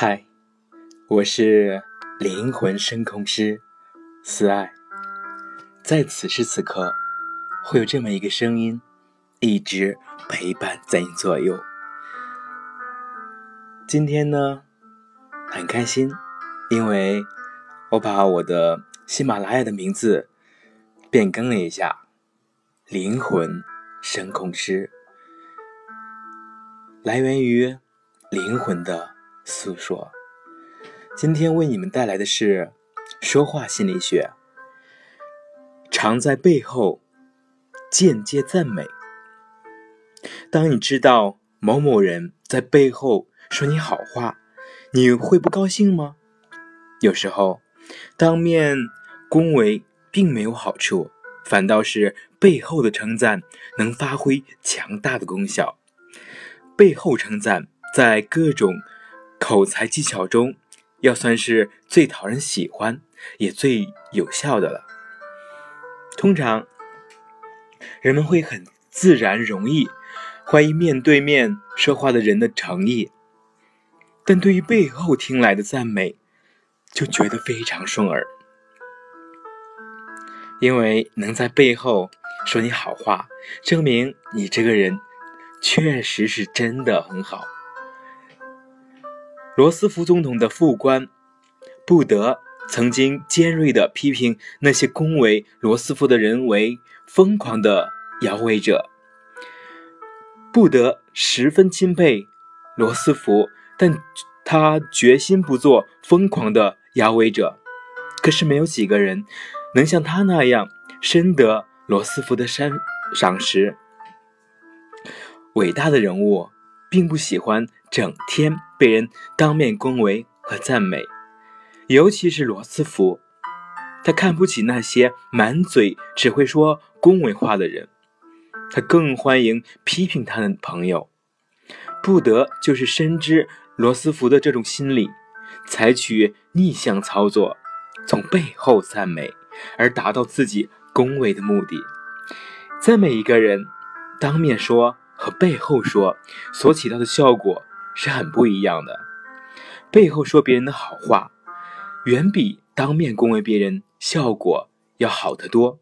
嗨，我是灵魂声控师思爱，在此时此刻，会有这么一个声音，一直陪伴在你左右。今天呢，很开心，因为我把我的喜马拉雅的名字变更了一下，灵魂声控师，来源于灵魂的。诉说，今天为你们带来的是说话心理学。常在背后间接赞美。当你知道某某人在背后说你好话，你会不高兴吗？有时候，当面恭维并没有好处，反倒是背后的称赞能发挥强大的功效。背后称赞在各种。口才技巧中，要算是最讨人喜欢，也最有效的了。通常，人们会很自然、容易怀疑面对面说话的人的诚意，但对于背后听来的赞美，就觉得非常顺耳，因为能在背后说你好话，证明你这个人确实是真的很好。罗斯福总统的副官布德曾经尖锐地批评那些恭维罗斯福的人为疯狂的摇尾者。布德十分钦佩罗斯福，但他决心不做疯狂的摇尾者。可是没有几个人能像他那样深得罗斯福的赏赏识。伟大的人物并不喜欢整天。被人当面恭维和赞美，尤其是罗斯福，他看不起那些满嘴只会说恭维话的人，他更欢迎批评他的朋友。布德就是深知罗斯福的这种心理，采取逆向操作，从背后赞美，而达到自己恭维的目的。赞美一个人，当面说和背后说所起到的效果。是很不一样的。背后说别人的好话，远比当面恭维别人效果要好得多。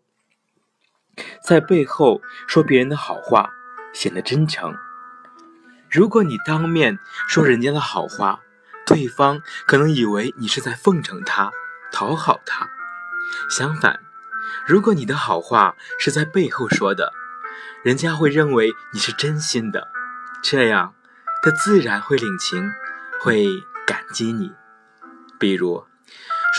在背后说别人的好话，显得真诚。如果你当面说人家的好话，对方可能以为你是在奉承他、讨好他。相反，如果你的好话是在背后说的，人家会认为你是真心的。这样。他自然会领情，会感激你。比如，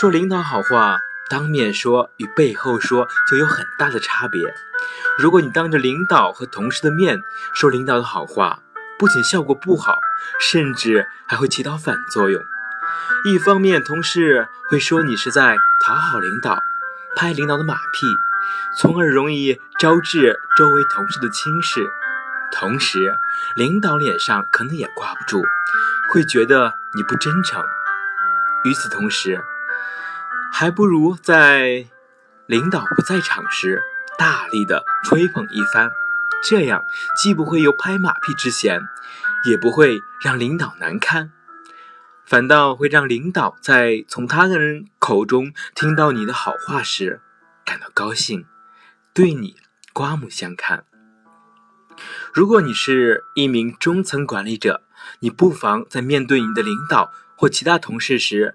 说领导好话，当面说与背后说就有很大的差别。如果你当着领导和同事的面说领导的好话，不仅效果不好，甚至还会起到反作用。一方面，同事会说你是在讨好领导，拍领导的马屁，从而容易招致周围同事的轻视。同时，领导脸上可能也挂不住，会觉得你不真诚。与此同时，还不如在领导不在场时大力的吹捧一番，这样既不会有拍马屁之嫌，也不会让领导难堪，反倒会让领导在从他人口中听到你的好话时感到高兴，对你刮目相看。如果你是一名中层管理者，你不妨在面对你的领导或其他同事时，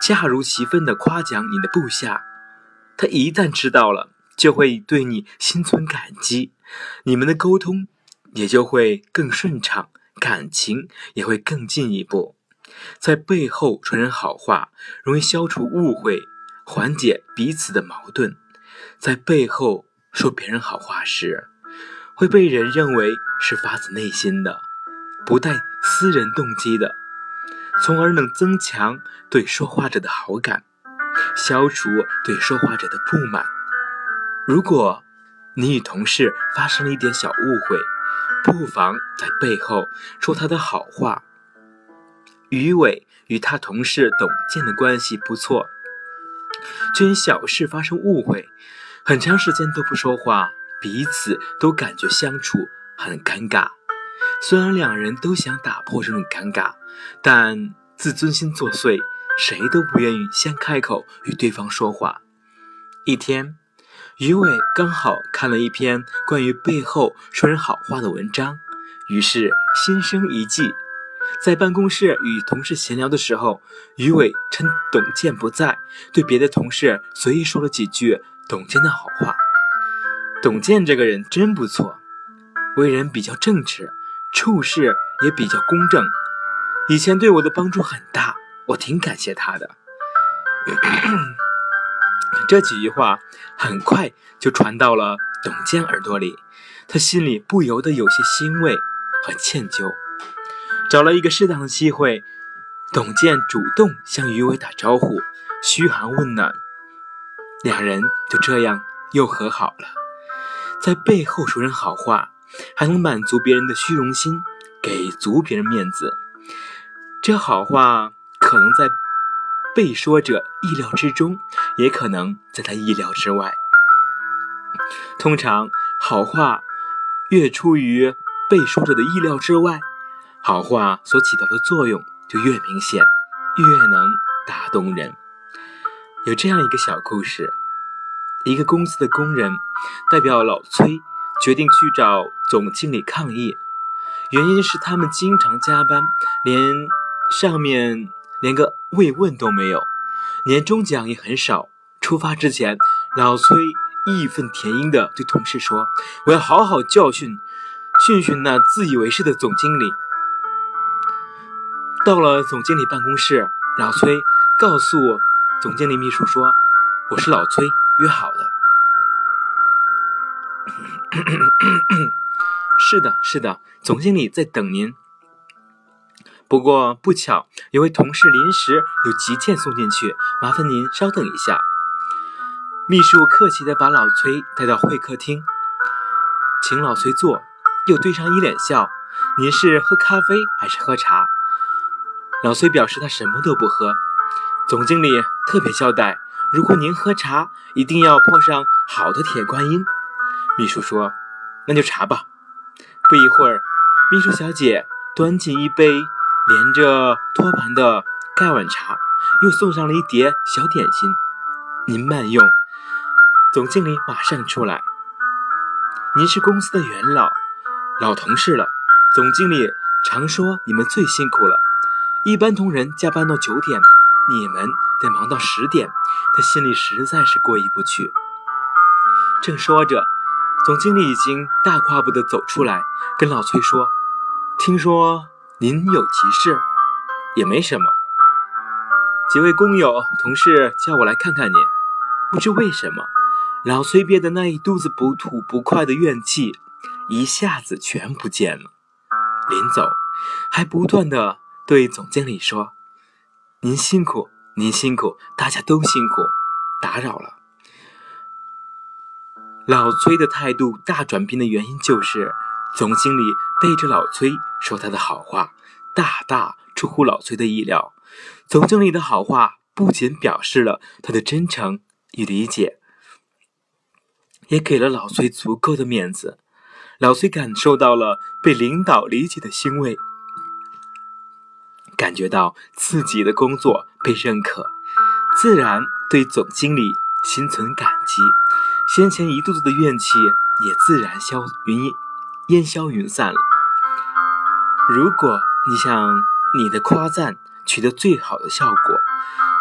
恰如其分地夸奖你的部下。他一旦知道了，就会对你心存感激，你们的沟通也就会更顺畅，感情也会更进一步。在背后传人好话，容易消除误会，缓解彼此的矛盾。在背后说别人好话时，会被人认为是发自内心的，不带私人动机的，从而能增强对说话者的好感，消除对说话者的不满。如果你与同事发生了一点小误会，不妨在背后说他的好话。于伟与他同事董健的关系不错，却因小事发生误会，很长时间都不说话。彼此都感觉相处很尴尬，虽然两人都想打破这种尴尬，但自尊心作祟，谁都不愿意先开口与对方说话。一天，于伟刚好看了一篇关于背后说人好话的文章，于是心生一计，在办公室与同事闲聊的时候，于伟趁董健不在，对别的同事随意说了几句董健的好话。董健这个人真不错，为人比较正直，处事也比较公正，以前对我的帮助很大，我挺感谢他的。这几句话很快就传到了董健耳朵里，他心里不由得有些欣慰和歉疚。找了一个适当的机会，董健主动向于伟打招呼，嘘寒问暖，两人就这样又和好了。在背后说人好话，还能满足别人的虚荣心，给足别人面子。这好话可能在。被说者意料之中，也可能在他意料之外。通常，好话越出于被说者的意料之外，好话所起到的作用就越明显，越能打动人。有这样一个小故事：一个公司的工人代表老崔，决定去找总经理抗议，原因是他们经常加班，连上面。连个慰问都没有，年终奖也很少。出发之前，老崔义愤填膺地对同事说：“我要好好教训训训那自以为是的总经理。”到了总经理办公室，老崔告诉总经理秘书说：“我是老崔，约好的。”“是的，是的，总经理在等您。”不过不巧，有位同事临时有急件送进去，麻烦您稍等一下。秘书客气地把老崔带到会客厅，请老崔坐，又对上一脸笑：“您是喝咖啡还是喝茶？”老崔表示他什么都不喝。总经理特别交代，如果您喝茶，一定要泡上好的铁观音。秘书说：“那就茶吧。”不一会儿，秘书小姐端进一杯。连着托盘的盖碗茶，又送上了一碟小点心。您慢用。总经理马上出来。您是公司的元老，老同事了。总经理常说你们最辛苦了，一般同仁加班到九点，你们得忙到十点，他心里实在是过意不去。正说着，总经理已经大跨步的走出来，跟老崔说：“听说。”您有急事，也没什么。几位工友同事叫我来看看您，不知为什么，老崔憋的那一肚子不吐不快的怨气一下子全不见了。临走，还不断的对总经理说：“您辛苦，您辛苦，大家都辛苦，打扰了。”老崔的态度大转变的原因就是。总经理背着老崔说他的好话，大大出乎老崔的意料。总经理的好话不仅表示了他的真诚与理解，也给了老崔足够的面子。老崔感受到了被领导理解的欣慰，感觉到自己的工作被认可，自然对总经理心存感激，先前一肚子的怨气也自然消云。烟消云散了。如果你想你的夸赞取得最好的效果，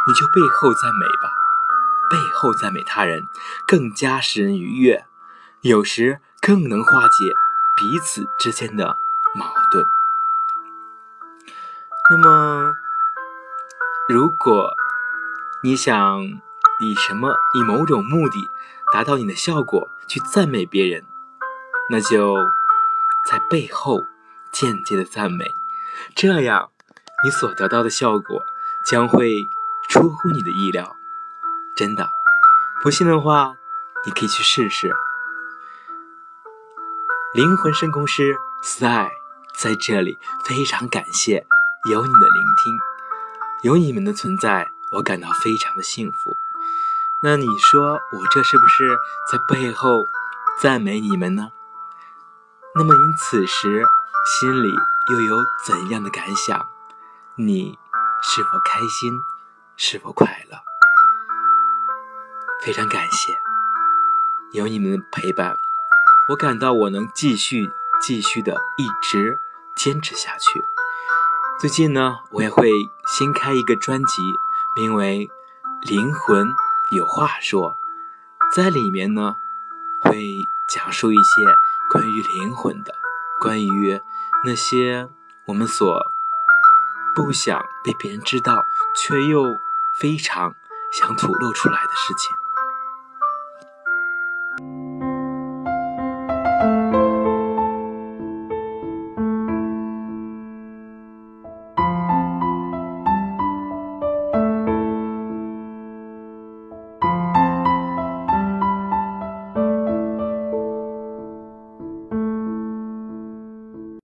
你就背后赞美吧。背后赞美他人，更加使人愉悦，有时更能化解彼此之间的矛盾。那么，如果你想以什么以某种目的达到你的效果去赞美别人，那就。在背后间接的赞美，这样你所得到的效果将会出乎你的意料。真的，不信的话，你可以去试试。灵魂深空师 Sky 在这里非常感谢有你的聆听，有你们的存在，我感到非常的幸福。那你说我这是不是在背后赞美你们呢？那么，您此时心里又有怎样的感想？你是否开心，是否快乐。非常感谢有你们的陪伴，我感到我能继续继续的一直坚持下去。最近呢，我也会新开一个专辑，名为《灵魂有话说》，在里面呢会讲述一些关于灵魂的，关于那些我们所不想被别人知道，却又非常想吐露出来的事情。